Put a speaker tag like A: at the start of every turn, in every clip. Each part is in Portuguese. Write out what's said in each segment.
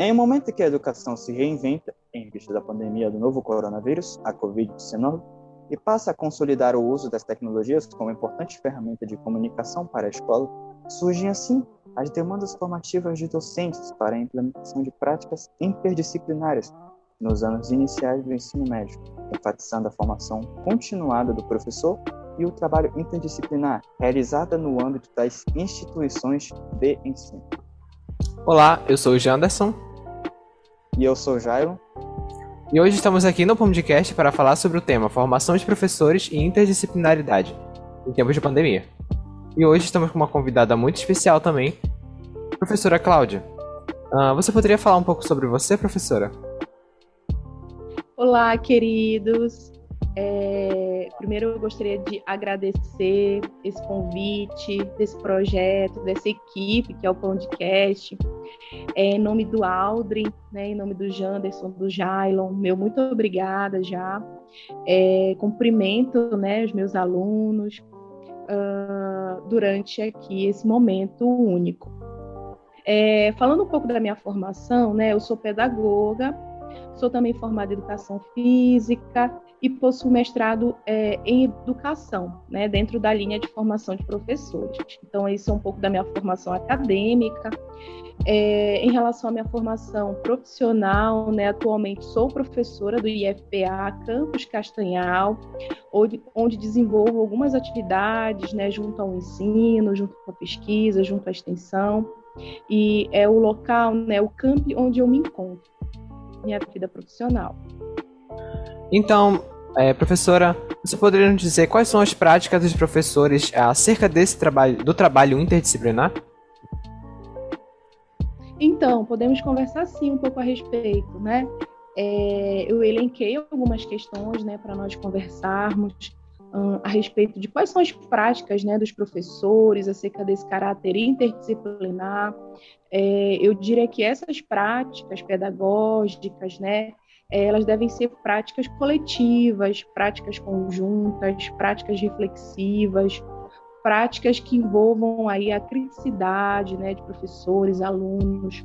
A: Em um momento que a educação se reinventa em vista da pandemia do novo coronavírus, a Covid-19, e passa a consolidar o uso das tecnologias como importante ferramenta de comunicação para a escola, surgem assim as demandas formativas de docentes para a implementação de práticas interdisciplinares nos anos iniciais do ensino médio, enfatizando a formação continuada do professor e o trabalho interdisciplinar realizada no âmbito das instituições de ensino.
B: Olá, eu sou o Janderson.
A: E eu sou o Jairo.
B: E hoje estamos aqui no podcast para falar sobre o tema Formação de Professores e Interdisciplinaridade em tempos de pandemia. E hoje estamos com uma convidada muito especial também, professora Cláudia. Uh, você poderia falar um pouco sobre você, professora?
C: Olá, queridos. É, primeiro eu gostaria de agradecer esse convite, desse projeto, dessa equipe que é o podcast. É, em nome do Aldrin, né, em nome do Janderson, do Jailon, meu muito obrigada já. É, cumprimento né, os meus alunos uh, durante aqui esse momento único. É, falando um pouco da minha formação, né, eu sou pedagoga, sou também formada em educação física e possuo mestrado é, em educação, né, dentro da linha de formação de professores. Então, isso é um pouco da minha formação acadêmica. É, em relação à minha formação profissional, né, atualmente sou professora do IFPA Campus Castanhal, onde, onde desenvolvo algumas atividades né, junto ao ensino, junto a pesquisa, junto à extensão, e é o local, né, o campo onde eu me encontro, minha vida profissional.
B: Então, é, professora, você poderia nos dizer quais são as práticas dos professores acerca desse trabalho, do trabalho interdisciplinar?
C: Então, podemos conversar sim um pouco a respeito, né? É, eu elenquei algumas questões, né, para nós conversarmos um, a respeito de quais são as práticas, né, dos professores acerca desse caráter interdisciplinar. É, eu diria que essas práticas pedagógicas, né, é, elas devem ser práticas coletivas, práticas conjuntas, práticas reflexivas, práticas que envolvam aí a criticidade né, de professores, alunos,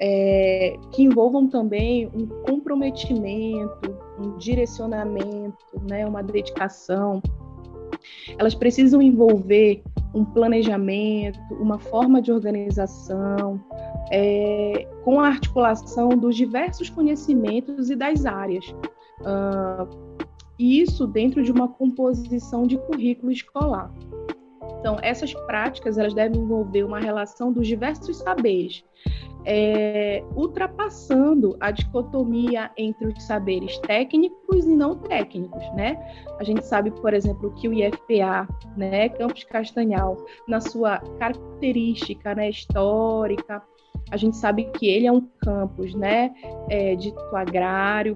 C: é, que envolvam também um comprometimento, um direcionamento, né, uma dedicação. Elas precisam envolver um planejamento, uma forma de organização, é, com a articulação dos diversos conhecimentos e das áreas. Uh, isso dentro de uma composição de currículo escolar. Então, essas práticas elas devem envolver uma relação dos diversos saberes, é, ultrapassando a dicotomia entre os saberes técnicos e não técnicos, né? A gente sabe, por exemplo, que o IFPA, né, Campus Castanhal, na sua característica né, histórica, a gente sabe que ele é um campus, né, é, dito agrário,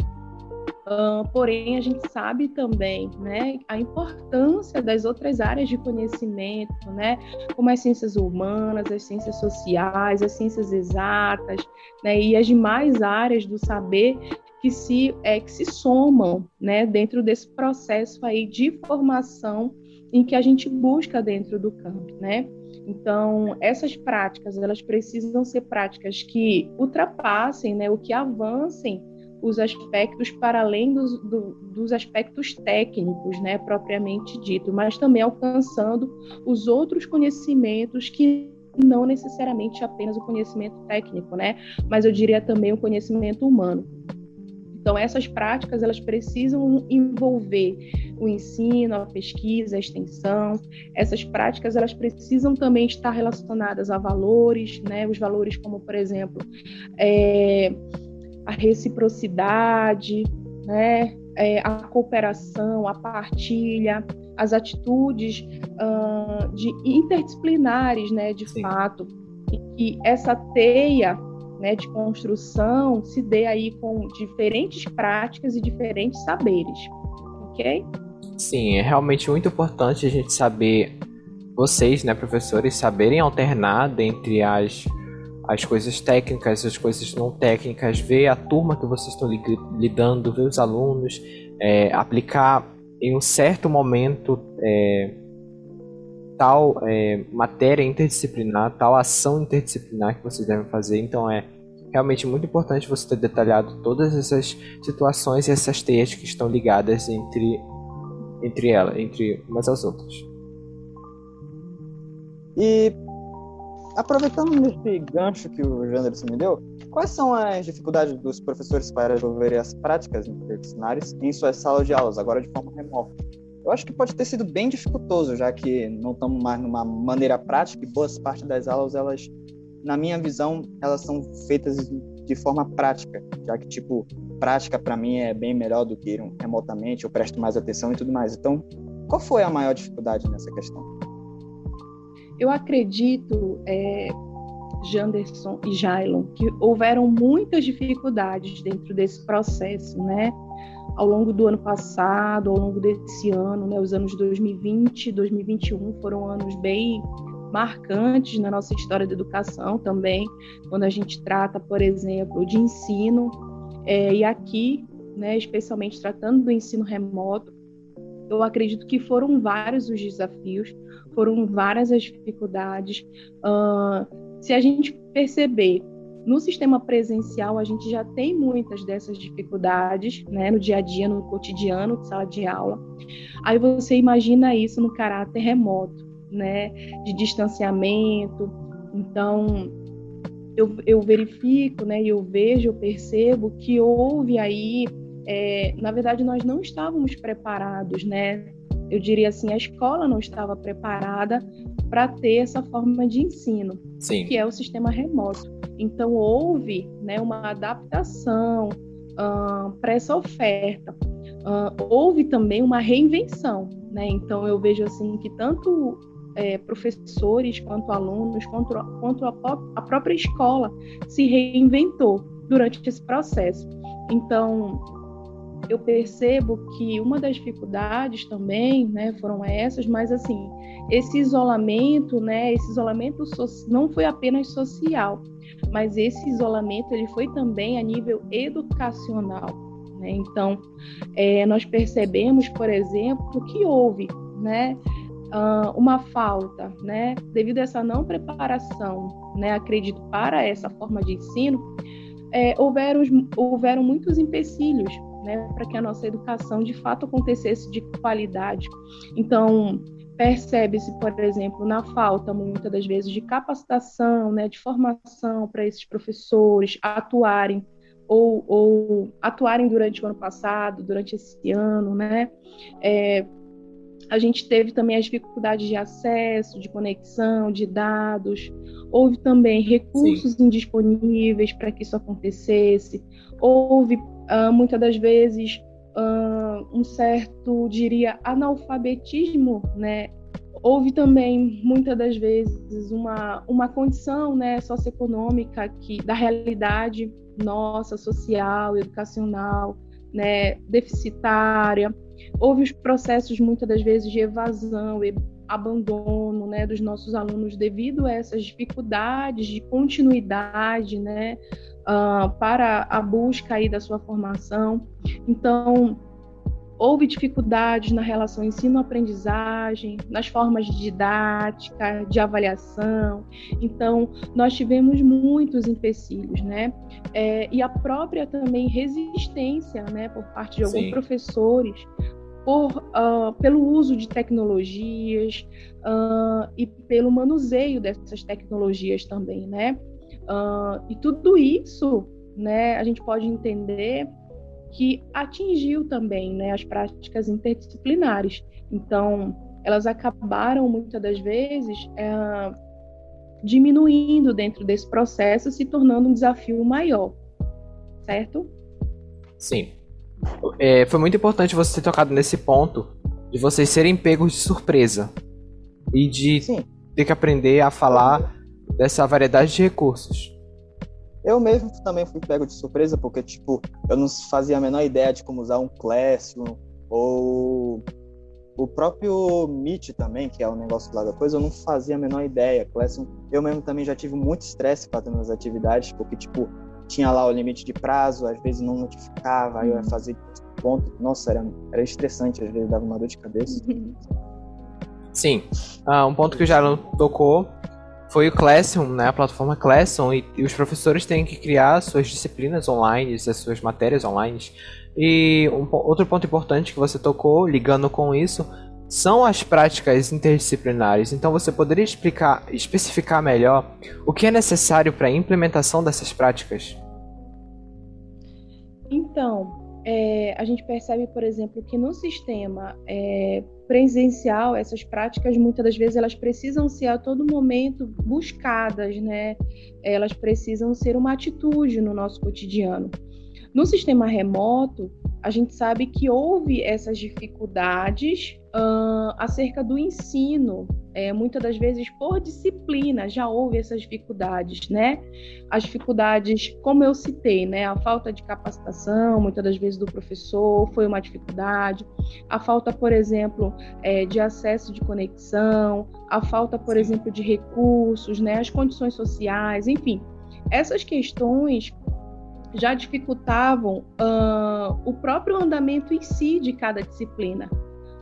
C: Porém, a gente sabe também né, a importância das outras áreas de conhecimento, né, como as ciências humanas, as ciências sociais, as ciências exatas né, e as demais áreas do saber que se, é, que se somam né, dentro desse processo aí de formação em que a gente busca dentro do campo. Né? Então, essas práticas, elas precisam ser práticas que ultrapassem, né, o que avancem os aspectos para além dos, do, dos aspectos técnicos, né, propriamente dito, mas também alcançando os outros conhecimentos que não necessariamente apenas o conhecimento técnico, né, mas eu diria também o conhecimento humano. Então essas práticas elas precisam envolver o ensino, a pesquisa, a extensão. Essas práticas elas precisam também estar relacionadas a valores, né? Os valores como por exemplo é, a reciprocidade, né, é, a cooperação, a partilha, as atitudes uh, de interdisciplinares, né, de Sim. fato, e que essa teia né, de construção se dê aí com diferentes práticas e diferentes saberes, ok?
B: Sim, é realmente muito importante a gente saber, vocês, né, professores, saberem alternar dentre as as coisas técnicas, as coisas não técnicas, ver a turma que vocês estão lidando, ver os alunos, é, aplicar em um certo momento é, tal é, matéria interdisciplinar, tal ação interdisciplinar que vocês devem fazer. Então é realmente muito importante você ter detalhado todas essas situações e essas teias que estão ligadas entre entre elas, entre umas às outras.
A: E aproveitando esse gancho que o Janderson me deu, quais são as dificuldades dos professores para desenvolver as práticas interdisciplinares em suas salas de aulas, agora de forma remota? Eu acho que pode ter sido bem dificultoso, já que não estamos mais numa maneira prática e boas partes das aulas, elas, na minha visão, elas são feitas de forma prática, já que, tipo, prática para mim é bem melhor do que ir remotamente, eu presto mais atenção e tudo mais. Então, qual foi a maior dificuldade nessa questão?
C: Eu acredito, é, Janderson e Jailon, que houveram muitas dificuldades dentro desse processo, né? Ao longo do ano passado, ao longo desse ano, né? Os anos 2020 e 2021 foram anos bem marcantes na nossa história da educação também, quando a gente trata, por exemplo, de ensino, é, e aqui, né, especialmente tratando do ensino remoto, eu acredito que foram vários os desafios, foram várias as dificuldades. Uh, se a gente perceber no sistema presencial, a gente já tem muitas dessas dificuldades, né, no dia a dia, no cotidiano, de sala de aula. Aí você imagina isso no caráter remoto, né, de distanciamento. Então, eu, eu verifico, né, eu vejo, eu percebo que houve aí é, na verdade, nós não estávamos preparados, né? Eu diria assim, a escola não estava preparada para ter essa forma de ensino,
B: Sim.
C: que é o sistema remoto. Então, houve né, uma adaptação uh, para essa oferta. Uh, houve também uma reinvenção, né? Então, eu vejo assim que tanto é, professores quanto alunos, quanto, quanto a, a própria escola se reinventou durante esse processo. Então, eu percebo que uma das dificuldades também, né, foram essas, mas assim, esse isolamento, né, esse isolamento não foi apenas social, mas esse isolamento ele foi também a nível educacional, né? Então, é, nós percebemos, por exemplo, que houve, né, uma falta, né, devido a essa não preparação, né, acredito para essa forma de ensino, é, houveram, houveram muitos empecilhos né, para que a nossa educação de fato acontecesse de qualidade. Então, percebe-se, por exemplo, na falta, muitas das vezes, de capacitação, né, de formação para esses professores atuarem ou, ou, atuarem durante o ano passado, durante esse ano, né? É, a gente teve também as dificuldades de acesso, de conexão, de dados. Houve também recursos Sim. indisponíveis para que isso acontecesse. Houve uh, muitas das vezes uh, um certo, diria, analfabetismo, né? Houve também muitas das vezes uma, uma condição né, socioeconômica que, da realidade nossa, social, educacional, né, deficitária. Houve os processos muitas das vezes de evasão e abandono né, dos nossos alunos devido a essas dificuldades de continuidade, né, uh, para a busca aí da sua formação. Então, houve dificuldades na relação ensino-aprendizagem, nas formas de didática, de avaliação. Então, nós tivemos muitos empecilhos, né? É, e a própria também resistência, né, por parte de alguns Sim. professores por, uh, pelo uso de tecnologias uh, e pelo manuseio dessas tecnologias também, né? Uh, e tudo isso, né, a gente pode entender que atingiu também né, as práticas interdisciplinares. Então, elas acabaram muitas das vezes é, diminuindo dentro desse processo, se tornando um desafio maior, certo?
B: Sim. É, foi muito importante você ter tocado nesse ponto de vocês serem pegos de surpresa e de Sim. ter que aprender a falar dessa variedade de recursos.
A: Eu mesmo também fui pego de surpresa, porque, tipo, eu não fazia a menor ideia de como usar um Classroom ou o próprio Meet também, que é o negócio lá da coisa, eu não fazia a menor ideia. Classroom, eu mesmo também já tive muito estresse fazendo as atividades, porque, tipo, tinha lá o limite de prazo, às vezes não notificava, aí eu ia uhum. fazer ponto. Nossa, era, era estressante, às vezes dava uma dor de cabeça.
B: Sim. Ah, um ponto que o Jaron tocou foi o Classroom, né, a plataforma Classroom, e, e, os professores têm que criar suas disciplinas online, as suas matérias online. E um, outro ponto importante que você tocou, ligando com isso, são as práticas interdisciplinares. Então você poderia explicar, especificar melhor o que é necessário para a implementação dessas práticas?
C: Então, é, a gente percebe, por exemplo, que no sistema é, presencial, essas práticas muitas das vezes elas precisam ser a todo momento buscadas, né? Elas precisam ser uma atitude no nosso cotidiano. No sistema remoto, a gente sabe que houve essas dificuldades uh, acerca do ensino. É, muitas das vezes por disciplina já houve essas dificuldades, né? As dificuldades, como eu citei, né? A falta de capacitação, muitas das vezes do professor, foi uma dificuldade. A falta, por exemplo, é, de acesso de conexão, a falta, por exemplo, de recursos, né? As condições sociais, enfim. Essas questões já dificultavam uh, o próprio andamento em si de cada disciplina.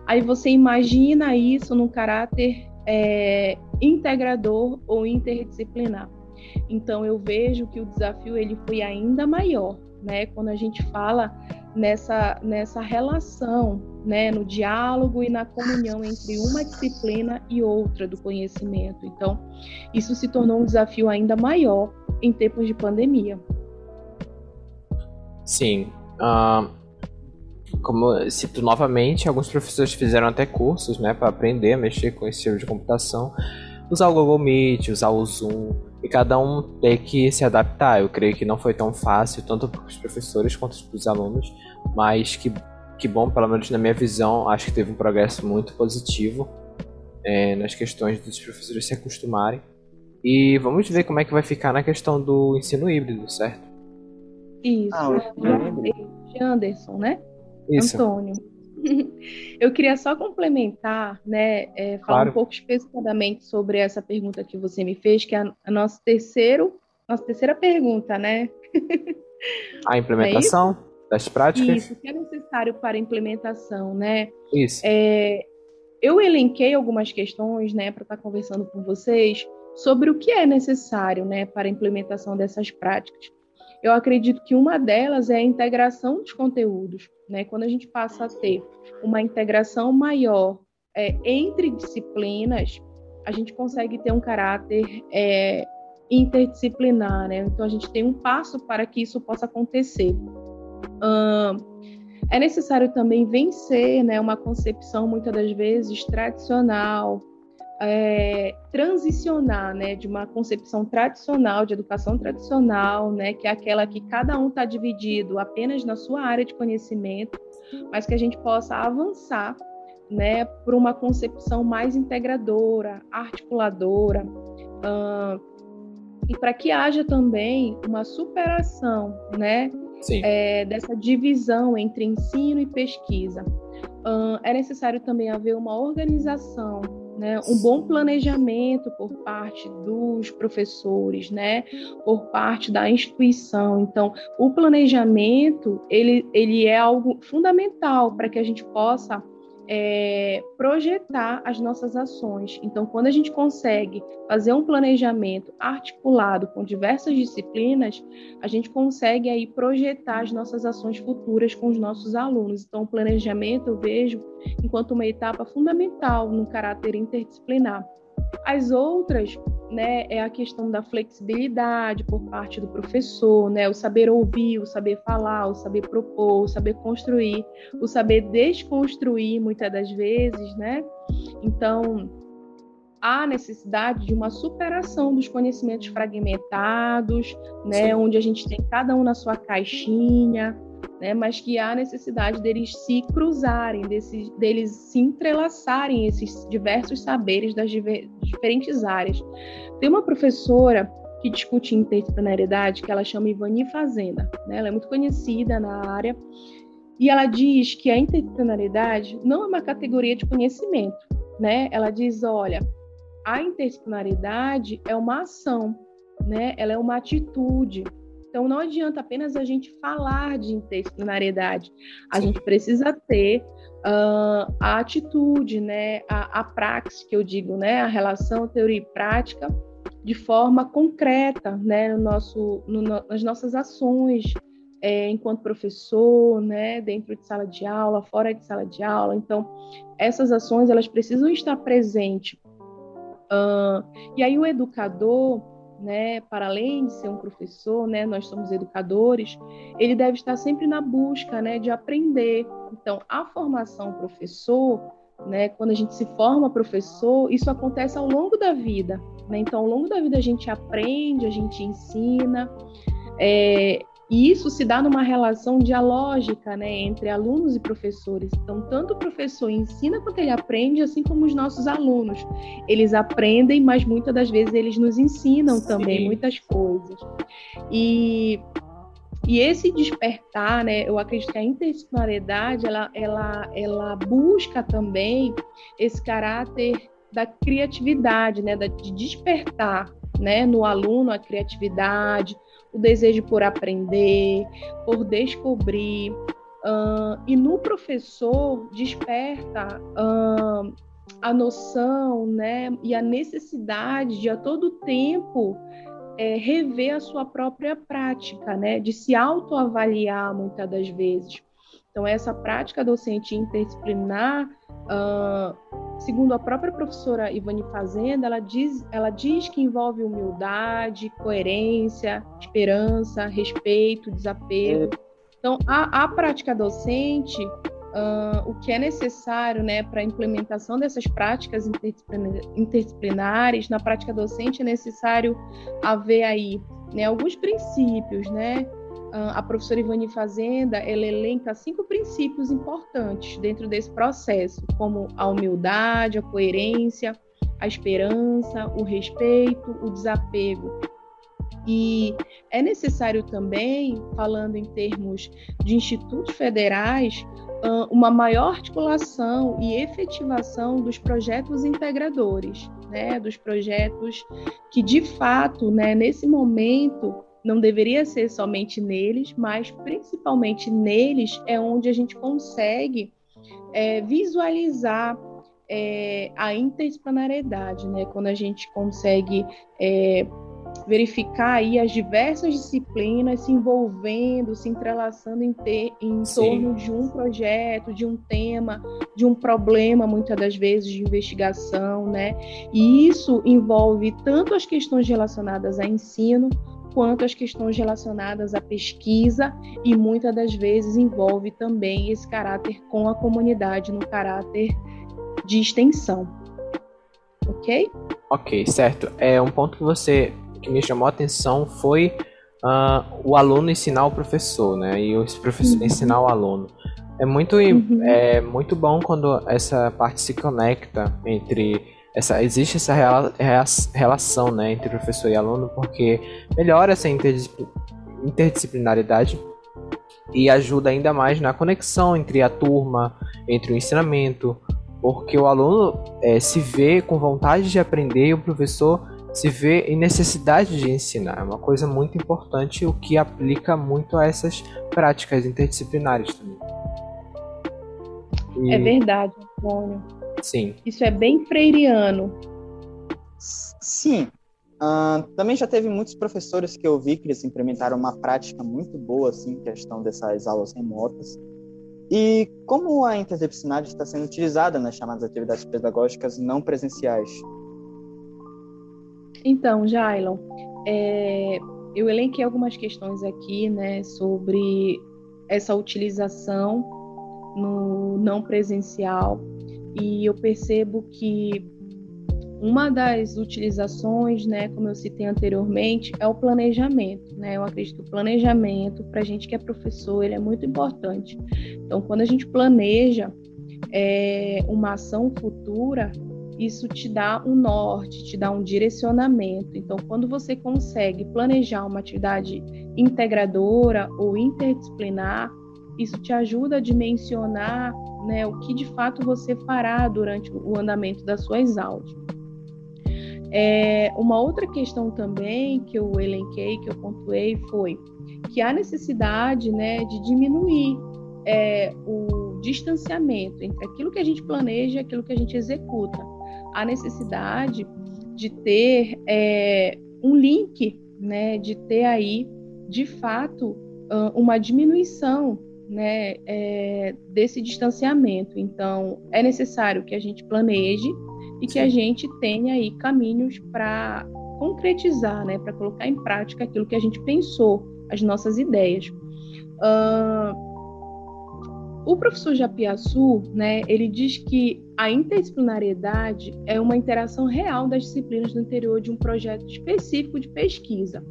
C: Aí você imagina isso num caráter é, integrador ou interdisciplinar. Então eu vejo que o desafio ele foi ainda maior, né? Quando a gente fala nessa nessa relação, né, no diálogo e na comunhão entre uma disciplina e outra do conhecimento. Então isso se tornou um desafio ainda maior em tempos de pandemia.
B: Sim. Uh, como cito novamente, alguns professores fizeram até cursos, né, para aprender a mexer com esse tipo de computação, usar o Google Meet, usar o Zoom, e cada um ter que se adaptar. Eu creio que não foi tão fácil, tanto para os professores quanto para os alunos, mas que, que bom, pelo menos na minha visão, acho que teve um progresso muito positivo é, nas questões dos professores se acostumarem. E vamos ver como é que vai ficar na questão do ensino híbrido, certo?
C: Isso. Ah, de Anderson, né?
B: Isso.
C: Antônio. Eu queria só complementar, né, é, falar claro. um pouco especificadamente sobre essa pergunta que você me fez, que é a, a nossa terceiro, nossa terceira pergunta, né?
B: A implementação é das práticas.
C: Isso, o que é necessário para a implementação, né?
B: Isso.
C: É, eu elenquei algumas questões, né, para estar conversando com vocês sobre o que é necessário, né, para a implementação dessas práticas eu acredito que uma delas é a integração dos conteúdos. Né? Quando a gente passa a ter uma integração maior é, entre disciplinas, a gente consegue ter um caráter é, interdisciplinar. Né? Então, a gente tem um passo para que isso possa acontecer. É necessário também vencer né, uma concepção, muitas das vezes, tradicional, é, transicionar né, de uma concepção tradicional, de educação tradicional, né, que é aquela que cada um está dividido apenas na sua área de conhecimento, mas que a gente possa avançar né, para uma concepção mais integradora, articuladora, e para que haja também uma superação né, é, dessa divisão entre ensino e pesquisa. É necessário também haver uma organização né, um bom planejamento por parte dos professores, né, por parte da instituição. Então, o planejamento ele, ele é algo fundamental para que a gente possa é, projetar as nossas ações. Então, quando a gente consegue fazer um planejamento articulado com diversas disciplinas, a gente consegue aí projetar as nossas ações futuras com os nossos alunos. Então, o planejamento eu vejo enquanto uma etapa fundamental no caráter interdisciplinar. As outras né, é a questão da flexibilidade por parte do professor, né, o saber ouvir, o saber falar, o saber propor, o saber construir, o saber desconstruir muitas das vezes, né? Então, há necessidade de uma superação dos conhecimentos fragmentados, né, onde a gente tem cada um na sua caixinha, né, mas que há necessidade deles se cruzarem, deles se entrelaçarem esses diversos saberes das diferentes áreas. Tem uma professora que discute interdisciplinaridade que ela chama Ivani Fazenda, né, ela é muito conhecida na área, e ela diz que a interdisciplinaridade não é uma categoria de conhecimento, né? Ela diz, olha, a interdisciplinaridade é uma ação, né? Ela é uma atitude, então, não adianta apenas a gente falar de interdisciplinariedade, a gente precisa ter uh, a atitude, né, a, a praxis, que eu digo, né, a relação teoria e prática, de forma concreta, né, no nosso, no, nas nossas ações é, enquanto professor, né, dentro de sala de aula, fora de sala de aula. Então, essas ações elas precisam estar presentes. Uh, e aí o educador, né, para além de ser um professor, né, nós somos educadores, ele deve estar sempre na busca, né, de aprender. Então, a formação professor né? Quando a gente se forma professor, isso acontece ao longo da vida. Né? Então, ao longo da vida a gente aprende, a gente ensina, é, e isso se dá numa relação dialógica né, entre alunos e professores. Então, tanto o professor ensina quanto ele aprende, assim como os nossos alunos. Eles aprendem, mas muitas das vezes eles nos ensinam Sim. também muitas coisas. E e esse despertar, né, eu acredito que a interdisciplinaridade, ela, ela, ela busca também esse caráter da criatividade, né, de despertar, né, no aluno a criatividade, o desejo por aprender, por descobrir, uh, e no professor desperta uh, a noção, né, e a necessidade de a todo tempo é, rever a sua própria prática, né? De se autoavaliar muitas das vezes. Então, essa prática docente interdisciplinar, uh, segundo a própria professora Ivani Fazenda, ela diz, ela diz que envolve humildade, coerência, esperança, respeito, desapego. Então, a, a prática docente uh, o que é necessário né, para a implementação dessas práticas interdisciplinares. Na prática docente é necessário haver aí né, alguns princípios, né? A professora Ivani Fazenda, ela elenca cinco princípios importantes dentro desse processo, como a humildade, a coerência, a esperança, o respeito, o desapego. E é necessário também, falando em termos de institutos federais, uma maior articulação e efetivação dos projetos integradores, né, dos projetos que de fato, né, nesse momento não deveria ser somente neles, mas principalmente neles é onde a gente consegue é, visualizar é, a interdisciplinariedade, né? Quando a gente consegue é, verificar aí as diversas disciplinas se envolvendo, se entrelaçando em, ter, em torno de um projeto, de um tema, de um problema, muitas das vezes, de investigação, né? E isso envolve tanto as questões relacionadas a ensino, quanto as questões relacionadas à pesquisa e muitas das vezes envolve também esse caráter com a comunidade no caráter de extensão. Ok?
B: Ok, certo. É um ponto que você que me chamou a atenção foi uh, o aluno ensinar o professor, né? E o professor uhum. ensinar o aluno. É muito, uhum. é muito bom quando essa parte se conecta entre essa existe essa relação, né, entre professor e aluno, porque melhora essa interdisciplinaridade e ajuda ainda mais na conexão entre a turma, entre o ensinamento, porque o aluno é, se vê com vontade de aprender e o professor se vê em necessidade de ensinar. É uma coisa muito importante, o que aplica muito a essas práticas interdisciplinares também.
C: E... É verdade, Antônio.
B: Sim.
C: Isso é bem freiriano.
A: Sim. Uh, também já teve muitos professores que eu vi que eles implementaram uma prática muito boa, assim, questão dessas aulas remotas. E como a interdisciplinaridade está sendo utilizada nas chamadas atividades pedagógicas não presenciais?
C: Então, Jailon, é, eu elenquei algumas questões aqui, né, sobre essa utilização no não presencial e eu percebo que uma das utilizações, né, como eu citei anteriormente, é o planejamento, né? Eu acredito que o planejamento para a gente que é professor ele é muito importante. Então, quando a gente planeja é, uma ação futura, isso te dá um norte, te dá um direcionamento. Então, quando você consegue planejar uma atividade integradora ou interdisciplinar, isso te ajuda a dimensionar né, o que de fato você fará durante o andamento das suas aulas. É, uma outra questão também que eu elenquei, que eu pontuei, foi que há necessidade né, de diminuir é, o distanciamento entre aquilo que a gente planeja e aquilo que a gente executa a necessidade de ter é, um link, né, de ter aí, de fato, uma diminuição né, é, desse distanciamento. Então, é necessário que a gente planeje e que a gente tenha aí caminhos para concretizar, né, para colocar em prática aquilo que a gente pensou, as nossas ideias. Uh, o professor Japiaçu, né, ele diz que a interdisciplinariedade é uma interação real das disciplinas no interior de um projeto específico de pesquisa.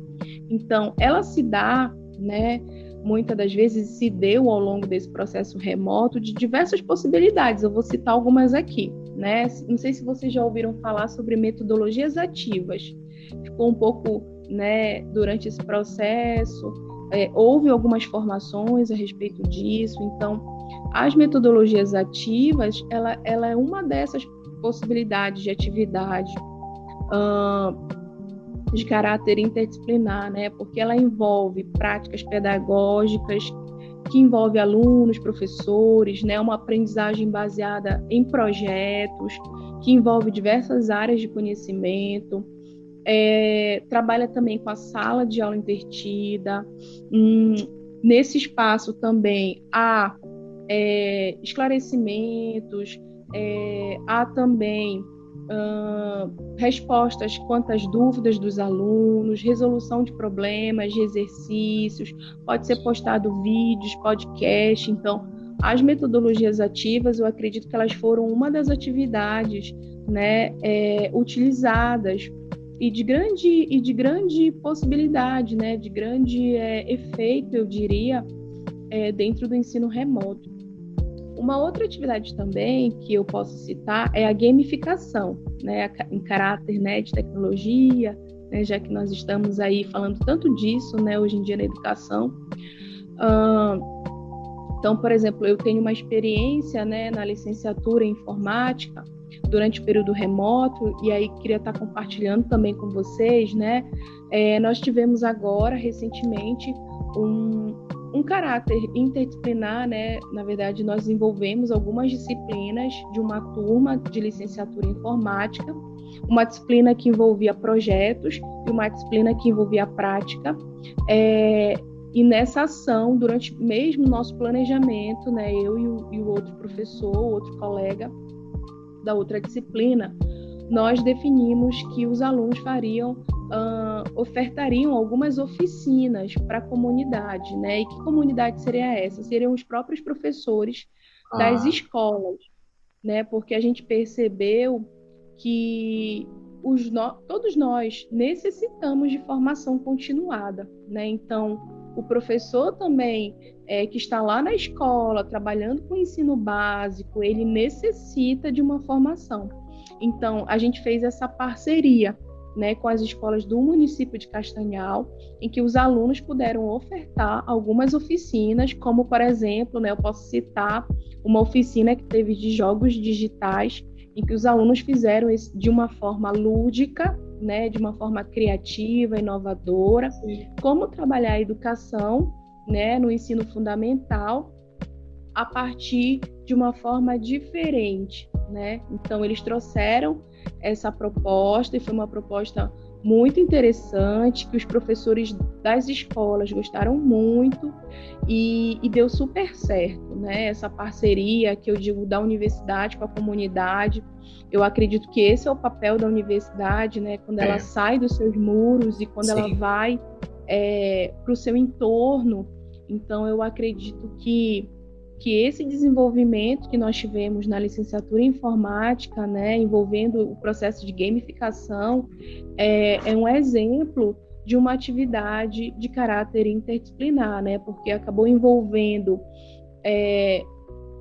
C: Então, ela se dá, né, muitas das vezes se deu ao longo desse processo remoto de diversas possibilidades. Eu vou citar algumas aqui, né? Não sei se vocês já ouviram falar sobre metodologias ativas. Ficou um pouco, né, durante esse processo, é, houve algumas formações a respeito disso, então as metodologias ativas, ela, ela é uma dessas possibilidades de atividade uh, de caráter interdisciplinar, né? Porque ela envolve práticas pedagógicas que envolve alunos, professores, né? Uma aprendizagem baseada em projetos, que envolve diversas áreas de conhecimento. É, trabalha também com a sala de aula invertida. Hum, nesse espaço também há é, esclarecimentos, é, há também respostas quanto às dúvidas dos alunos, resolução de problemas, de exercícios, pode ser postado vídeos, podcast, então as metodologias ativas, eu acredito que elas foram uma das atividades né, é, utilizadas e de grande e de grande possibilidade, né, de grande é, efeito, eu diria, é, dentro do ensino remoto. Uma outra atividade também que eu posso citar é a gamificação, né, em caráter né, de tecnologia, né, já que nós estamos aí falando tanto disso né, hoje em dia na educação. Uh, então, por exemplo, eu tenho uma experiência né, na licenciatura em informática durante o período remoto, e aí queria estar compartilhando também com vocês, né? É, nós tivemos agora, recentemente, um, um caráter interdisciplinar, né? Na verdade, nós desenvolvemos algumas disciplinas de uma turma de licenciatura em informática, uma disciplina que envolvia projetos e uma disciplina que envolvia prática. É, e nessa ação, durante mesmo nosso planejamento, né, eu e o, e o outro professor, outro colega da outra disciplina, nós definimos que os alunos fariam, uh, ofertariam algumas oficinas para a comunidade, né? E que comunidade seria essa? Seriam os próprios professores ah. das escolas, né? Porque a gente percebeu que os no... todos nós necessitamos de formação continuada, né? Então, o professor também é, que está lá na escola trabalhando com o ensino básico, ele necessita de uma formação. Então, a gente fez essa parceria né, com as escolas do município de Castanhal, em que os alunos puderam ofertar algumas oficinas, como, por exemplo, né, eu posso citar uma oficina que teve de jogos digitais, em que os alunos fizeram isso de uma forma lúdica, né, de uma forma criativa, inovadora, Sim. como trabalhar a educação né, no ensino fundamental a partir de uma forma diferente, né? Então eles trouxeram essa proposta e foi uma proposta muito interessante que os professores das escolas gostaram muito e, e, deu super certo, né? Essa parceria que eu digo da universidade com a comunidade. Eu acredito que esse é o papel da universidade, né? Quando é. ela sai dos seus muros e quando Sim. ela vai é, para o seu entorno. Então eu acredito que que esse desenvolvimento que nós tivemos na licenciatura em informática, né, envolvendo o processo de gamificação, é, é um exemplo de uma atividade de caráter interdisciplinar, né, porque acabou envolvendo é,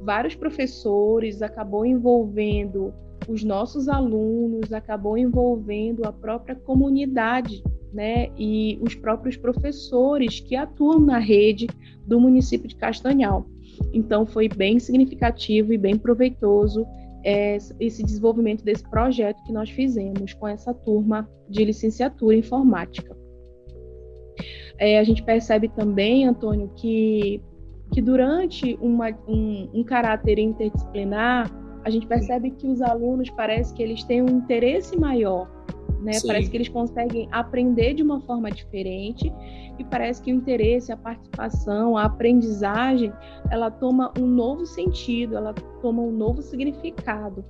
C: vários professores, acabou envolvendo os nossos alunos, acabou envolvendo a própria comunidade né, e os próprios professores que atuam na rede do município de Castanhal. Então, foi bem significativo e bem proveitoso é, esse desenvolvimento desse projeto que nós fizemos com essa turma de licenciatura em informática. É, a gente percebe também, Antônio, que, que durante uma, um, um caráter interdisciplinar, a gente percebe que os alunos parece que eles têm um interesse maior né? Parece que eles conseguem aprender de uma forma diferente e parece que o interesse, a participação, a aprendizagem, ela toma um novo sentido, ela toma um novo significado,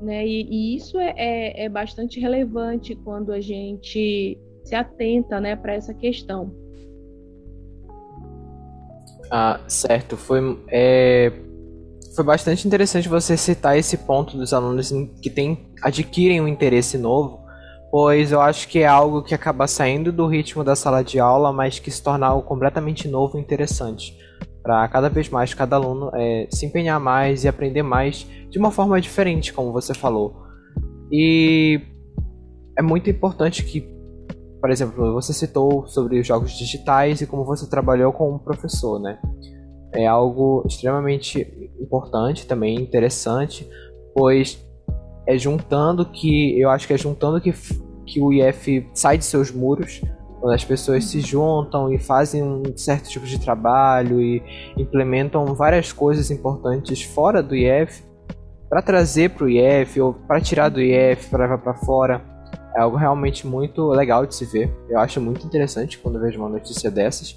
C: né? E, e isso é, é, é, bastante relevante quando a gente se atenta, né, para essa questão.
B: Ah, certo. Foi, é, foi bastante interessante você citar esse ponto dos alunos que tem, adquirem um interesse novo, pois eu acho que é algo que acaba saindo do ritmo da sala de aula, mas que se torna algo completamente novo e interessante. Para cada vez mais cada aluno é, se empenhar mais e aprender mais de uma forma diferente, como você falou. E é muito importante que por exemplo, você citou sobre os jogos digitais e como você trabalhou com um professor, né? É algo extremamente importante também, interessante, pois é juntando que, eu acho que é juntando que, que o IF sai de seus muros, quando as pessoas se juntam e fazem um certo tipo de trabalho e implementam várias coisas importantes fora do IF para trazer para o IF ou para tirar do IF para levar para fora é algo realmente muito legal de se ver. Eu acho muito interessante quando vejo uma notícia dessas.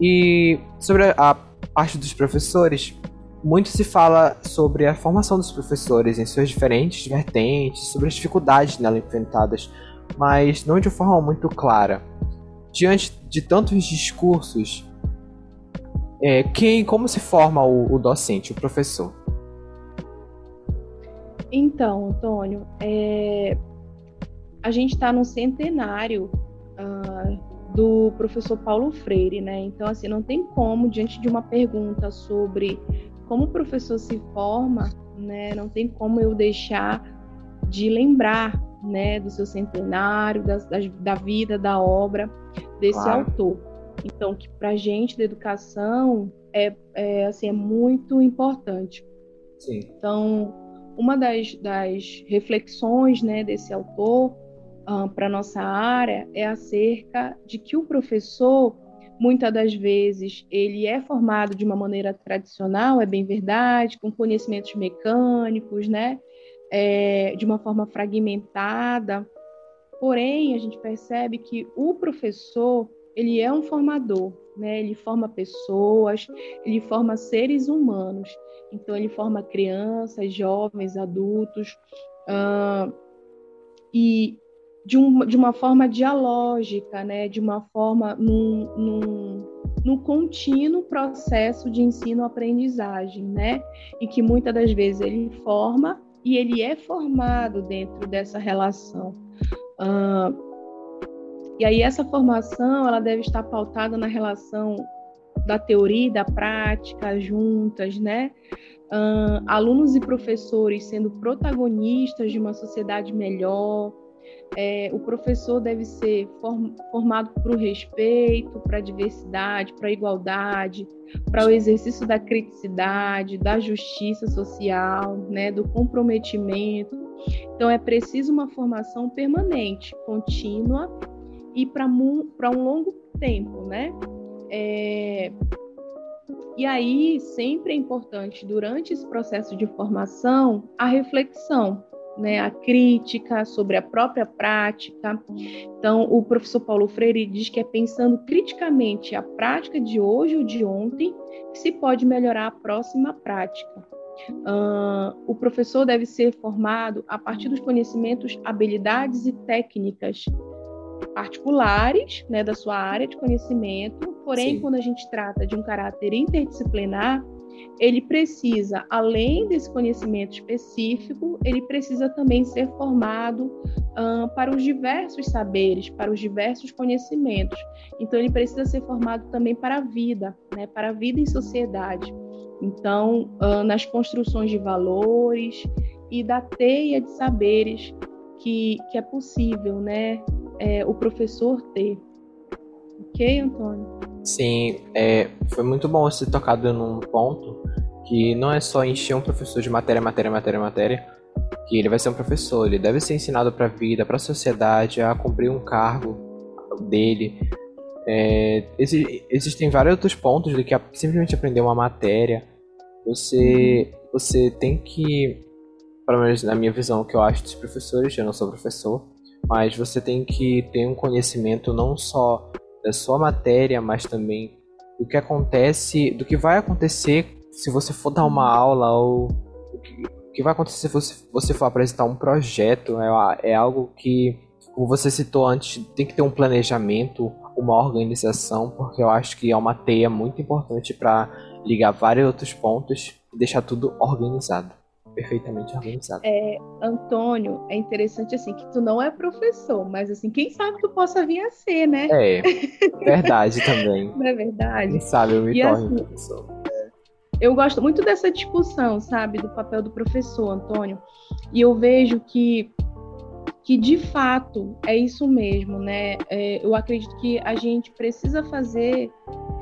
B: E sobre a parte dos professores, muito se fala sobre a formação dos professores em suas diferentes vertentes, sobre as dificuldades nela enfrentadas, mas não de forma muito clara. Diante de tantos discursos, é, quem, como se forma o, o docente, o professor?
C: Então, Antônio, é, a gente está no centenário uh, do professor Paulo Freire, né? Então, assim, não tem como, diante de uma pergunta sobre como o professor se forma, né? Não tem como eu deixar de lembrar, né, do seu centenário, da, da vida, da obra desse claro. autor. Então, que para a gente da educação é, é, assim, é muito importante. Sim. Então, uma das, das reflexões né, desse autor uh, para nossa área é acerca de que o professor muitas das vezes ele é formado de uma maneira tradicional, é bem verdade, com conhecimentos mecânicos, né, é, de uma forma fragmentada. Porém, a gente percebe que o professor ele é um formador, né? Ele forma pessoas, ele forma seres humanos. Então, ele forma crianças, jovens, adultos. Uh, e de, um, de uma forma dialógica, né? de uma forma num, num, num contínuo processo de ensino-aprendizagem, né? e que muitas das vezes ele forma e ele é formado dentro dessa relação. Uh, e aí essa formação ela deve estar pautada na relação da teoria e da prática juntas, né? Uh, alunos e professores sendo protagonistas de uma sociedade melhor, é, o professor deve ser form, formado para o respeito, para a diversidade, para a igualdade, para o exercício da criticidade, da justiça social, né, do comprometimento. Então, é preciso uma formação permanente, contínua e para um longo tempo, né? É, e aí, sempre é importante, durante esse processo de formação, a reflexão, né, a crítica sobre a própria prática. Então, o professor Paulo Freire diz que é pensando criticamente a prática de hoje ou de ontem que se pode melhorar a próxima prática. Uh, o professor deve ser formado a partir dos conhecimentos, habilidades e técnicas particulares né, da sua área de conhecimento, porém, Sim. quando a gente trata de um caráter interdisciplinar, ele precisa, além desse conhecimento específico, ele precisa também ser formado um, para os diversos saberes, para os diversos conhecimentos. Então, ele precisa ser formado também para a vida, né, para a vida em sociedade. Então, um, nas construções de valores e da teia de saberes que, que é possível né, é, o professor ter. Ok, Antônio?
B: Sim, é, foi muito bom você tocado num ponto que não é só encher um professor de matéria, matéria, matéria, matéria, que ele vai ser um professor, ele deve ser ensinado para a vida, para a sociedade, a cumprir um cargo dele. É, existem vários outros pontos do que simplesmente aprender uma matéria. Você, você tem que, pelo menos na minha visão, que eu acho dos professores, eu não sou professor, mas você tem que ter um conhecimento não só da sua matéria, mas também do que acontece, do que vai acontecer se você for dar uma aula ou o que, o que vai acontecer se você, você for apresentar um projeto. É, é algo que, como você citou antes, tem que ter um planejamento, uma organização, porque eu acho que é uma teia muito importante para ligar vários outros pontos e deixar tudo organizado perfeitamente organizado.
C: É, Antônio, é interessante assim que tu não é professor, mas assim, quem sabe tu possa vir a ser, né?
B: É, verdade também.
C: Não é verdade?
B: Quem sabe eu me e torne assim, professor.
C: Eu gosto muito dessa discussão, sabe, do papel do professor, Antônio. E eu vejo que que de fato é isso mesmo, né? É, eu acredito que a gente precisa fazer,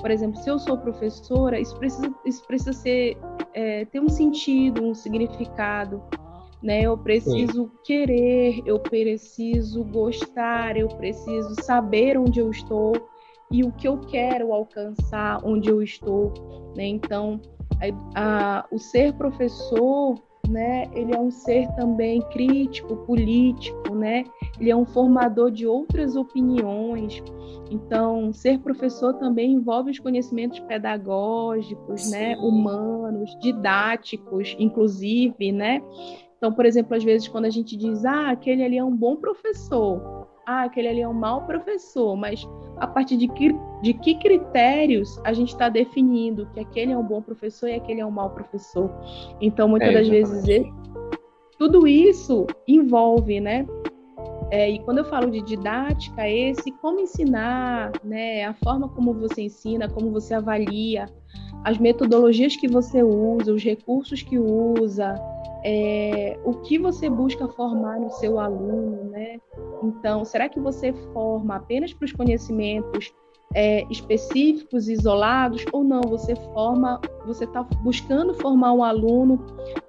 C: por exemplo, se eu sou professora, isso precisa, isso precisa ser é, ter um sentido, um significado, né? Eu preciso Sim. querer, eu preciso gostar, eu preciso saber onde eu estou e o que eu quero alcançar onde eu estou, né? Então, a, a, o ser professor né? Ele é um ser também crítico, político, né? Ele é um formador de outras opiniões. Então, ser professor também envolve os conhecimentos pedagógicos, né? Humanos, didáticos, inclusive, né? Então, por exemplo, às vezes quando a gente diz, ah, aquele ali é um bom professor, ah, aquele ali é um mau professor, mas a partir de que, de que critérios a gente está definindo que aquele é um bom professor e aquele é um mau professor? Então, muitas é, das vezes, tudo isso envolve, né? É, e quando eu falo de didática, esse como ensinar, né, a forma como você ensina, como você avalia, as metodologias que você usa, os recursos que usa, é, o que você busca formar no seu aluno, né? Então, será que você forma apenas para os conhecimentos é, específicos, isolados, ou não? Você forma, você está buscando formar um aluno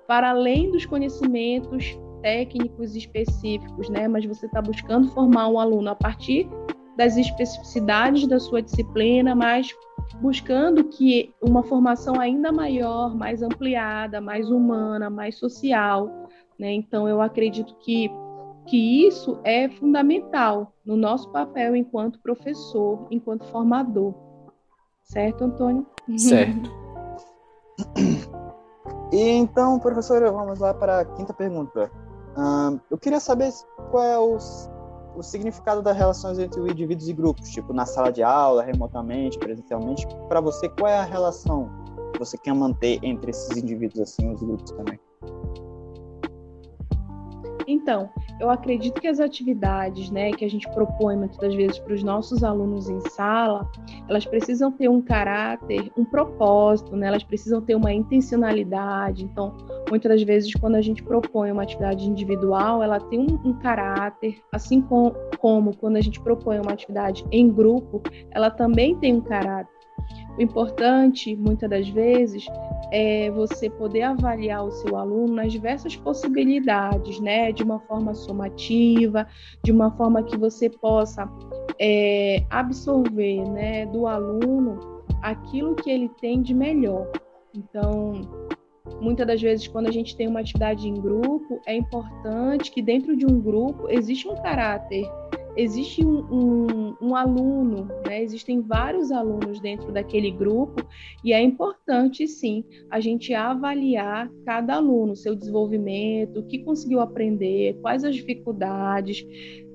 C: para além dos conhecimentos técnicos específicos, né? Mas você está buscando formar um aluno a partir das especificidades da sua disciplina, mas buscando que uma formação ainda maior, mais ampliada, mais humana, mais social. Né? Então, eu acredito que, que isso é fundamental no nosso papel enquanto professor, enquanto formador. Certo, Antônio?
B: Certo.
A: E então, professora, vamos lá para a quinta pergunta. eu queria saber qual é o o significado das relações entre indivíduos e grupos, tipo na sala de aula, remotamente, presencialmente. Para você, qual é a relação que você quer manter entre esses indivíduos assim, os grupos também?
C: Então, eu acredito que as atividades né, que a gente propõe muitas vezes para os nossos alunos em sala, elas precisam ter um caráter, um propósito, né? elas precisam ter uma intencionalidade. Então, muitas das vezes, quando a gente propõe uma atividade individual, ela tem um, um caráter, assim com, como quando a gente propõe uma atividade em grupo, ela também tem um caráter. O importante, muitas das vezes, é você poder avaliar o seu aluno nas diversas possibilidades, né? De uma forma somativa, de uma forma que você possa é, absorver, né, do aluno aquilo que ele tem de melhor. Então, muitas das vezes, quando a gente tem uma atividade em grupo, é importante que dentro de um grupo existe um caráter existe um, um, um, aluno, né? existem vários alunos dentro daquele grupo, e é importante, sim, a gente avaliar cada aluno, seu desenvolvimento, o que conseguiu aprender, quais as dificuldades.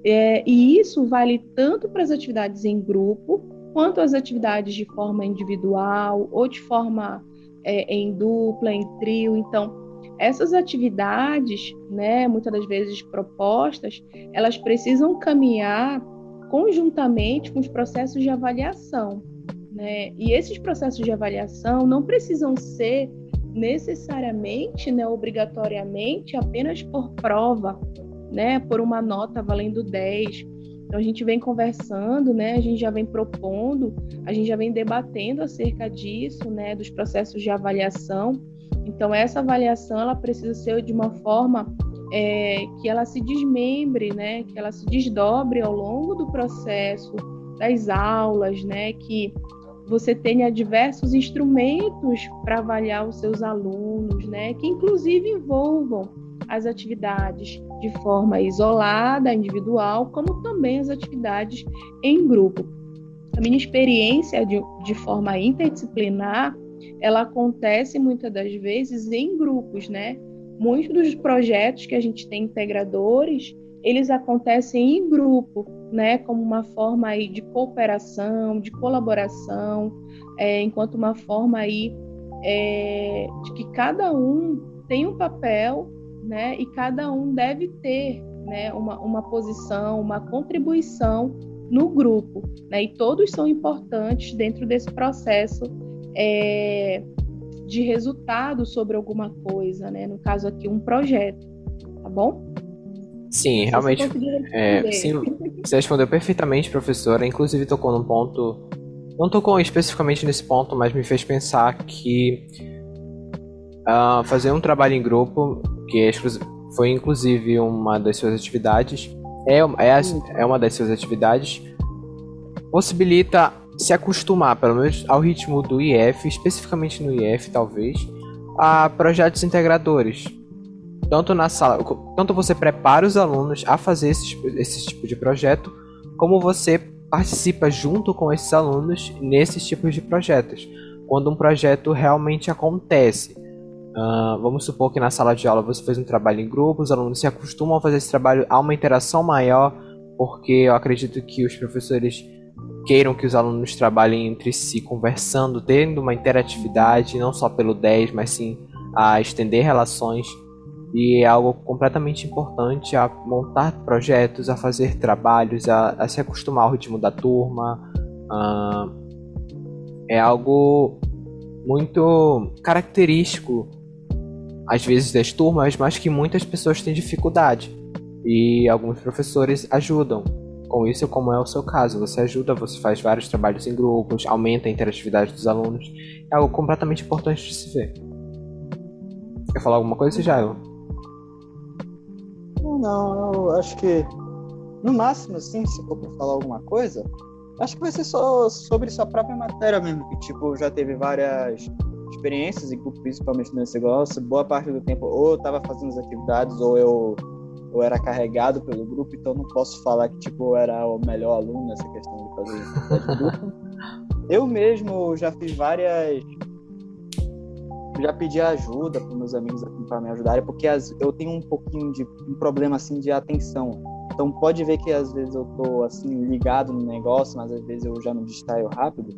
C: É, e isso vale tanto para as atividades em grupo, quanto as atividades de forma individual ou de forma é, em dupla, em trio. Então, essas atividades, né, muitas das vezes propostas, elas precisam caminhar conjuntamente com os processos de avaliação. Né? E esses processos de avaliação não precisam ser necessariamente, né, obrigatoriamente, apenas por prova, né, por uma nota valendo 10. Então a gente vem conversando, né, a gente já vem propondo, a gente já vem debatendo acerca disso, né, dos processos de avaliação então, essa avaliação ela precisa ser de uma forma é, que ela se desmembre, né? que ela se desdobre ao longo do processo das aulas, né? que você tenha diversos instrumentos para avaliar os seus alunos, né? que inclusive envolvam as atividades de forma isolada, individual, como também as atividades em grupo. A minha experiência de, de forma interdisciplinar, ela acontece muitas das vezes em grupos, né? Muitos dos projetos que a gente tem integradores, eles acontecem em grupo, né? Como uma forma aí de cooperação, de colaboração, é, enquanto uma forma aí é, de que cada um tem um papel, né? E cada um deve ter, né? Uma, uma posição, uma contribuição no grupo, né? E todos são importantes dentro desse processo é, de resultado sobre alguma coisa, né? No caso aqui, um projeto, tá bom?
B: Sim, realmente. É, sim, você respondeu perfeitamente, professora. Inclusive tocou num ponto, não tocou especificamente nesse ponto, mas me fez pensar que uh, fazer um trabalho em grupo, que é foi inclusive uma das suas atividades, é, é, é uma das suas atividades, possibilita se acostumar, pelo menos ao ritmo do IF, especificamente no IF, talvez, a projetos integradores. Tanto na sala, tanto você prepara os alunos a fazer esse, esse tipo de projeto, como você participa junto com esses alunos nesses tipos de projetos. Quando um projeto realmente acontece. Uh, vamos supor que na sala de aula você fez um trabalho em grupo, os alunos se acostumam a fazer esse trabalho, há uma interação maior, porque eu acredito que os professores queiram que os alunos trabalhem entre si, conversando, tendo uma interatividade, não só pelo 10, mas sim a estender relações. E é algo completamente importante a montar projetos, a fazer trabalhos, a, a se acostumar ao ritmo da turma. É algo muito característico, às vezes, das turmas, mas que muitas pessoas têm dificuldade. E alguns professores ajudam com isso, como é o seu caso. Você ajuda, você faz vários trabalhos em grupos, aumenta a interatividade dos alunos. É algo completamente importante de se ver. Quer falar alguma coisa, Jairo?
A: Não, eu acho que no máximo, assim, se for pra falar alguma coisa, acho que vai ser só sobre sua própria matéria mesmo, que tipo, já teve várias experiências grupo, principalmente nesse negócio, boa parte do tempo ou eu tava fazendo as atividades ou eu eu era carregado pelo grupo, então não posso falar que tipo eu era o melhor aluno nessa questão de fazer grupo. Eu mesmo já fiz várias já pedi ajuda para meus amigos para me ajudarem, porque as, eu tenho um pouquinho de um problema assim de atenção. Então pode ver que às vezes eu tô assim ligado no negócio, mas às vezes eu já me distraio rápido.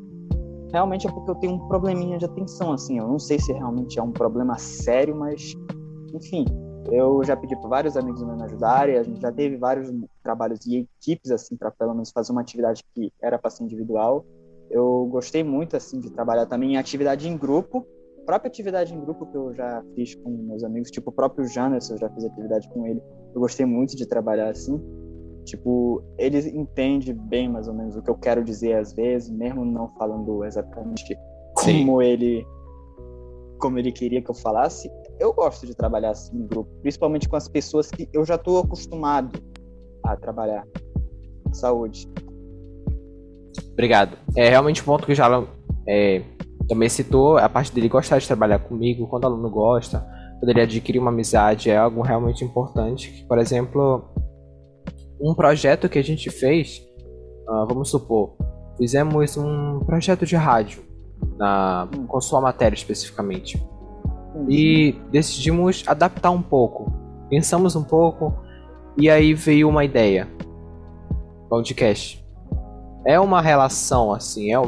A: Realmente é porque eu tenho um probleminha de atenção assim. Eu não sei se realmente é um problema sério, mas enfim, eu já pedi para vários amigos meus me ajudarem, a gente já teve vários trabalhos e equipes assim para pelo menos fazer uma atividade que era para ser individual. Eu gostei muito assim de trabalhar também em atividade em grupo, própria atividade em grupo que eu já fiz com meus amigos, tipo o próprio Janderson, eu já fiz atividade com ele. Eu gostei muito de trabalhar assim. Tipo, ele entende bem mais ou menos o que eu quero dizer às vezes, mesmo não falando exatamente como Sim. ele como ele queria que eu falasse eu gosto de trabalhar assim em grupo, principalmente com as pessoas que eu já estou acostumado a trabalhar. Saúde.
B: Obrigado. É realmente um ponto que o Jalan é, também citou, a parte dele gostar de trabalhar comigo, quando o aluno gosta, poderia adquirir uma amizade, é algo realmente importante. Por exemplo, um projeto que a gente fez, uh, vamos supor, fizemos um projeto de rádio, na, com sua matéria especificamente e decidimos adaptar um pouco. Pensamos um pouco e aí veio uma ideia. Podcast. É uma relação assim, é,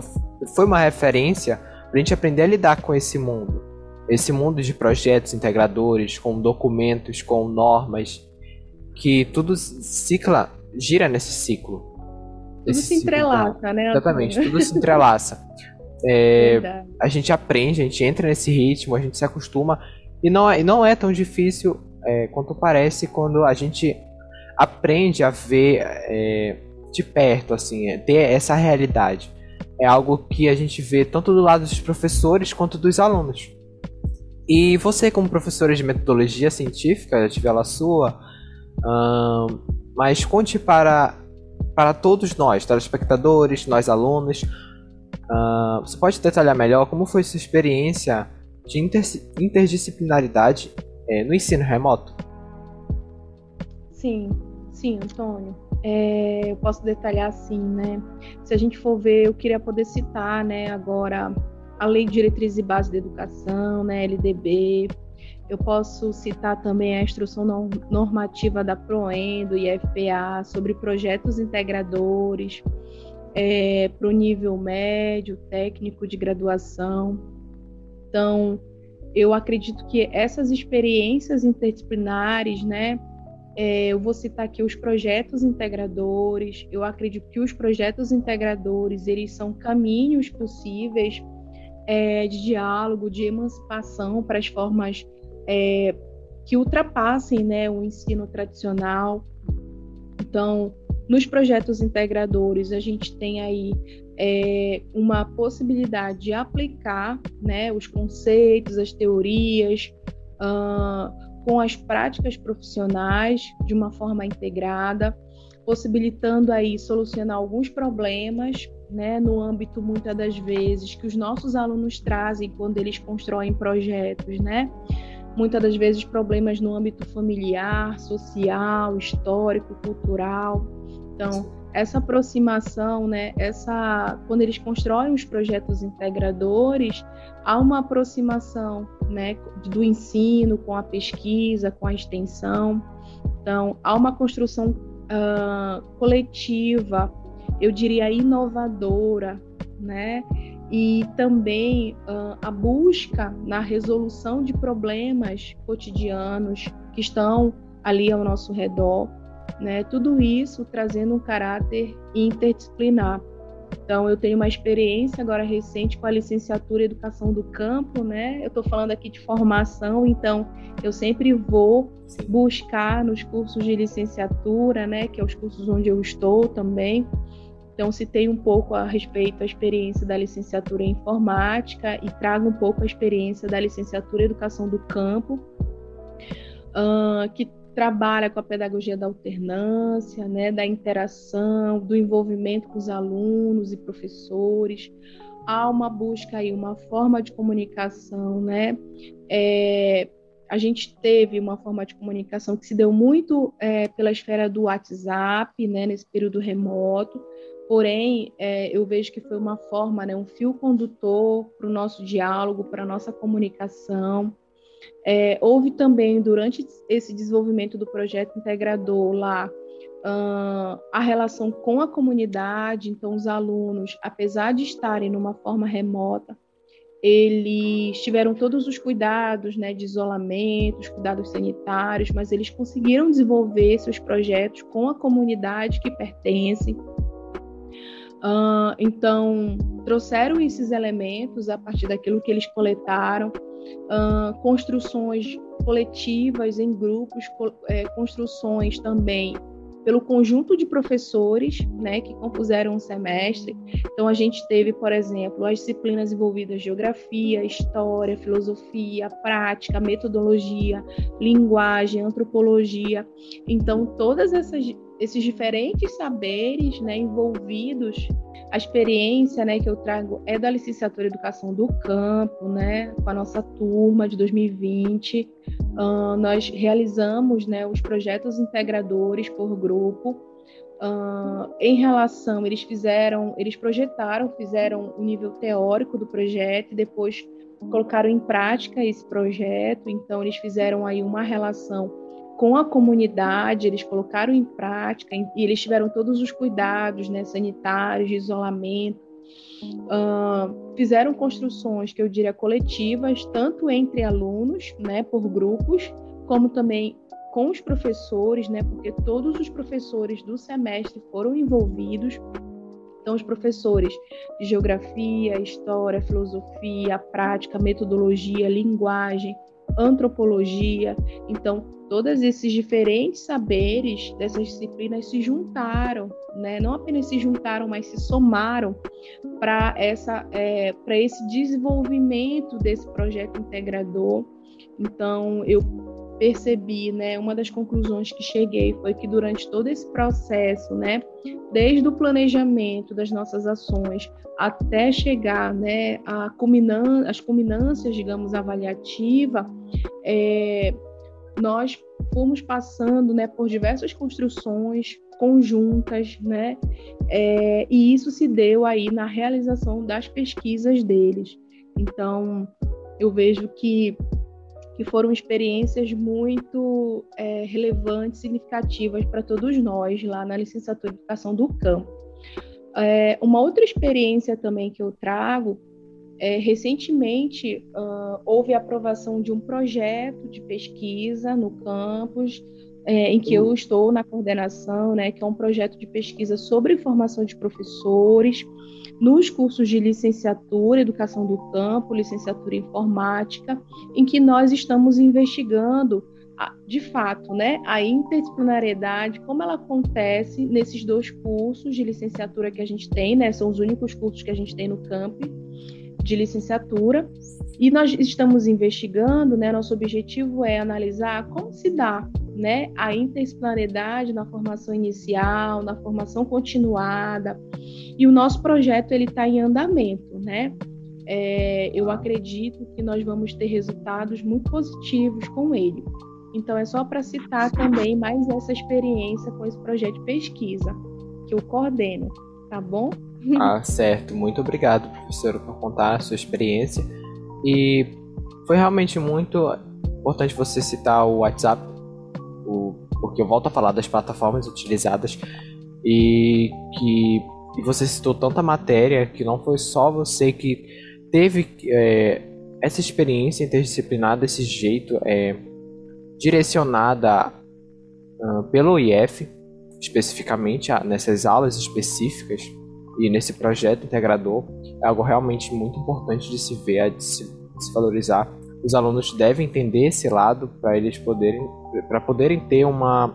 B: foi uma referência para a gente aprender a lidar com esse mundo. Esse mundo de projetos integradores, com documentos, com normas, que tudo cicla, gira nesse ciclo.
C: Tudo se entrelaça, né?
B: Exatamente, tudo se entrelaça. É, a gente aprende, a gente entra nesse ritmo, a gente se acostuma. E não é, não é tão difícil é, quanto parece quando a gente aprende a ver é, de perto, assim, é, ter essa realidade. É algo que a gente vê tanto do lado dos professores quanto dos alunos. E você, como professora de metodologia científica, eu tive a sua, hum, mas conte para, para todos nós, telespectadores, nós alunos, Uh, você pode detalhar melhor como foi sua experiência de inter interdisciplinaridade é, no ensino remoto?
C: Sim, sim, Antônio. É, eu posso detalhar assim, né? Se a gente for ver, eu queria poder citar, né, agora a Lei de Diretrizes e Bases da Educação, né, LDB. Eu posso citar também a instrução normativa da PROEN, do IFPA, sobre projetos integradores é, para o nível médio, técnico de graduação. Então, eu acredito que essas experiências interdisciplinares, né, é, eu vou citar aqui os projetos integradores. Eu acredito que os projetos integradores eles são caminhos possíveis é, de diálogo, de emancipação para as formas é, que ultrapassem né, o ensino tradicional. Então, nos projetos integradores, a gente tem aí é, uma possibilidade de aplicar né, os conceitos, as teorias, uh, com as práticas profissionais de uma forma integrada, possibilitando aí solucionar alguns problemas, né, no âmbito muitas das vezes que os nossos alunos trazem quando eles constroem projetos, né? Muitas das vezes problemas no âmbito familiar, social, histórico, cultural. Então, essa aproximação, né, essa quando eles constroem os projetos integradores, há uma aproximação, né, do ensino com a pesquisa, com a extensão. Então, há uma construção uh, coletiva, eu diria inovadora, né, e também uh, a busca na resolução de problemas cotidianos que estão ali ao nosso redor né? Tudo isso trazendo um caráter interdisciplinar. Então, eu tenho uma experiência agora recente com a licenciatura em Educação do Campo, né? Eu estou falando aqui de formação, então eu sempre vou buscar nos cursos de licenciatura, né? Que é os cursos onde eu estou também. Então, citei um pouco a respeito da experiência da licenciatura em Informática e trago um pouco a experiência da licenciatura em Educação do Campo, uh, que trabalha com a pedagogia da alternância, né, da interação, do envolvimento com os alunos e professores. Há uma busca aí, uma forma de comunicação, né? É, a gente teve uma forma de comunicação que se deu muito é, pela esfera do WhatsApp, né, nesse período remoto. Porém, é, eu vejo que foi uma forma, né, um fio condutor para o nosso diálogo, para a nossa comunicação. É, houve também, durante esse desenvolvimento do projeto integrador lá, uh, a relação com a comunidade, então os alunos, apesar de estarem numa forma remota, eles tiveram todos os cuidados né, de isolamento, os cuidados sanitários, mas eles conseguiram desenvolver seus projetos com a comunidade que pertencem. Uh, então, trouxeram esses elementos a partir daquilo que eles coletaram uh, construções coletivas em grupos, co é, construções também pelo conjunto de professores né, que compuseram o semestre. Então, a gente teve, por exemplo, as disciplinas envolvidas geografia, história, filosofia, prática, metodologia, linguagem, antropologia. Então, todas esses diferentes saberes né, envolvidos, a experiência né, que eu trago é da licenciatura Educação do Campo, né, com a nossa turma de 2020. Uh, nós realizamos né, os projetos integradores por grupo. Uh, em relação, eles fizeram, eles projetaram, fizeram o nível teórico do projeto e depois colocaram em prática esse projeto. Então, eles fizeram aí uma relação com a comunidade, eles colocaram em prática e eles tiveram todos os cuidados né, sanitários, de isolamento, uh, fizeram construções que eu diria coletivas, tanto entre alunos, né, por grupos, como também com os professores, né, porque todos os professores do semestre foram envolvidos. Então, os professores de geografia, história, filosofia, prática, metodologia, linguagem, antropologia. Então, todos esses diferentes saberes dessas disciplinas se juntaram, né? Não apenas se juntaram, mas se somaram para é, esse desenvolvimento desse projeto integrador. Então, eu percebi, né, uma das conclusões que cheguei foi que durante todo esse processo, né, desde o planejamento das nossas ações até chegar, né, a culminan as culminâncias, digamos, avaliativa, é, nós fomos passando né, por diversas construções conjuntas, né? É, e isso se deu aí na realização das pesquisas deles. Então, eu vejo que, que foram experiências muito é, relevantes, significativas para todos nós lá na licenciatura de educação do campo. É, uma outra experiência também que eu trago é, recentemente uh, houve a aprovação de um projeto de pesquisa no campus é, em que eu estou na coordenação, né, que é um projeto de pesquisa sobre formação de professores nos cursos de licenciatura, educação do campo, licenciatura em informática, em que nós estamos investigando de fato, né, a interdisciplinariedade, como ela acontece nesses dois cursos de licenciatura que a gente tem, né, são os únicos cursos que a gente tem no campo de licenciatura, e nós estamos investigando, né, nosso objetivo é analisar como se dá, né, a interdisciplinariedade na formação inicial, na formação continuada, e o nosso projeto ele está em andamento, né, é, eu acredito que nós vamos ter resultados muito positivos com ele. Então, é só para citar também mais essa experiência com esse projeto de pesquisa que eu coordeno, tá bom?
B: Ah, certo. Muito obrigado, professora, por contar a sua experiência. E foi realmente muito importante você citar o WhatsApp, o, porque eu volto a falar das plataformas utilizadas e que e você citou tanta matéria que não foi só você que teve é, essa experiência interdisciplinar desse jeito. É, direcionada uh, pelo IF, especificamente nessas aulas específicas e nesse projeto integrador, é algo realmente muito importante de se ver, de se, de se valorizar. Os alunos devem entender esse lado para eles poderem, para poderem ter uma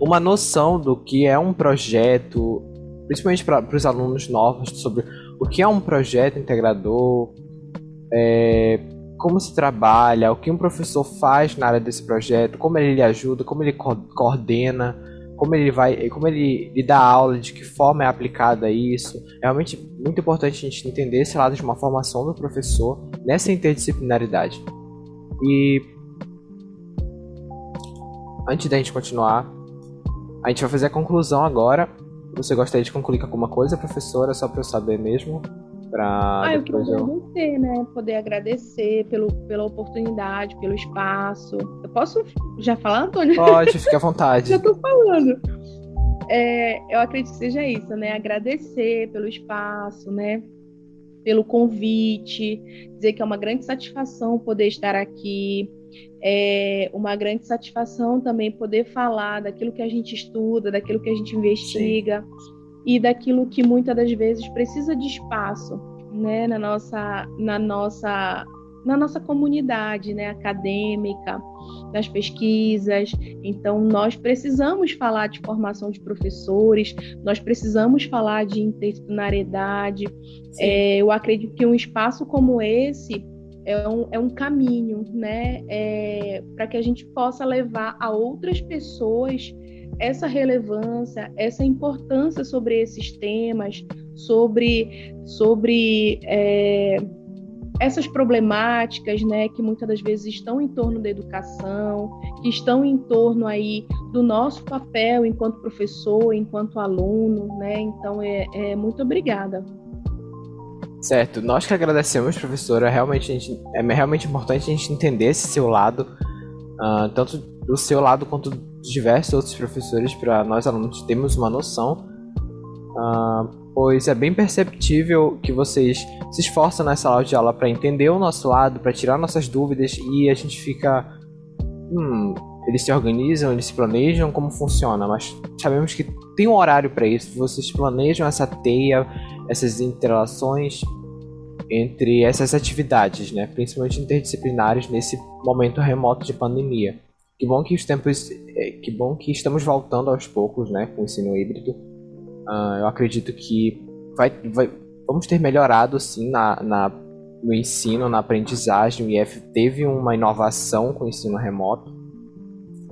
B: uma noção do que é um projeto, principalmente para os alunos novos, sobre o que é um projeto integrador, é, como se trabalha, o que um professor faz na área desse projeto, como ele ajuda, como ele co coordena, como ele vai, como ele, ele dá aula, de que forma é aplicada isso. É realmente muito importante a gente entender esse lado de uma formação do professor nessa interdisciplinaridade. E antes da gente continuar, a gente vai fazer a conclusão agora. Você gostaria de concluir com alguma coisa, professora, só para eu saber mesmo?
C: Pra ah, eu queria agradecer, né? Poder agradecer pelo, pela oportunidade, pelo espaço. Eu posso já falar, Antônio?
B: Pode, fique à vontade.
C: já tô falando. É, eu acredito que seja isso, né? Agradecer pelo espaço, né? Pelo convite, dizer que é uma grande satisfação poder estar aqui, é uma grande satisfação também poder falar daquilo que a gente estuda, daquilo que a gente investiga. Sim e daquilo que muitas das vezes precisa de espaço, né, na nossa, na nossa, na nossa comunidade, né, acadêmica, nas pesquisas. Então, nós precisamos falar de formação de professores, nós precisamos falar de interdisciplinariedade. É, eu acredito que um espaço como esse é um, é um caminho, né, é, para que a gente possa levar a outras pessoas essa relevância, essa importância sobre esses temas, sobre, sobre é, essas problemáticas, né, que muitas das vezes estão em torno da educação, que estão em torno aí do nosso papel enquanto professor, enquanto aluno, né? Então, é, é muito obrigada.
B: Certo, nós que agradecemos, professora. Realmente, gente, é realmente importante a gente entender esse seu lado, uh, tanto do seu lado quanto de diversos outros professores, para nós alunos termos uma noção, uh, pois é bem perceptível que vocês se esforçam nessa aula de aula para entender o nosso lado, para tirar nossas dúvidas e a gente fica. Hum, eles se organizam, eles se planejam como funciona, mas sabemos que tem um horário para isso. Vocês planejam essa teia, essas interações entre essas atividades, né? principalmente interdisciplinares nesse momento remoto de pandemia. Que bom que os tempos, é, que bom que estamos voltando aos poucos, né, com o ensino híbrido. Uh, eu acredito que vai, vai, vamos ter melhorado sim na, na, no ensino, na aprendizagem. O IF teve uma inovação com o ensino remoto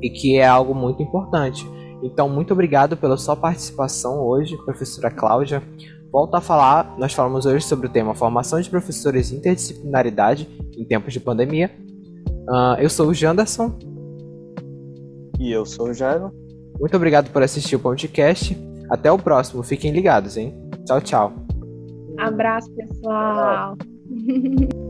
B: e que é algo muito importante. Então, muito obrigado pela sua participação hoje, professora Cláudia. Volto a falar, nós falamos hoje sobre o tema Formação de Professores e Interdisciplinaridade em Tempos de Pandemia. Uh, eu sou o Janderson
A: E eu sou o Jairo.
B: Muito obrigado por assistir o podcast. Até o próximo. Fiquem ligados, hein? Tchau, tchau.
C: Abraço, pessoal.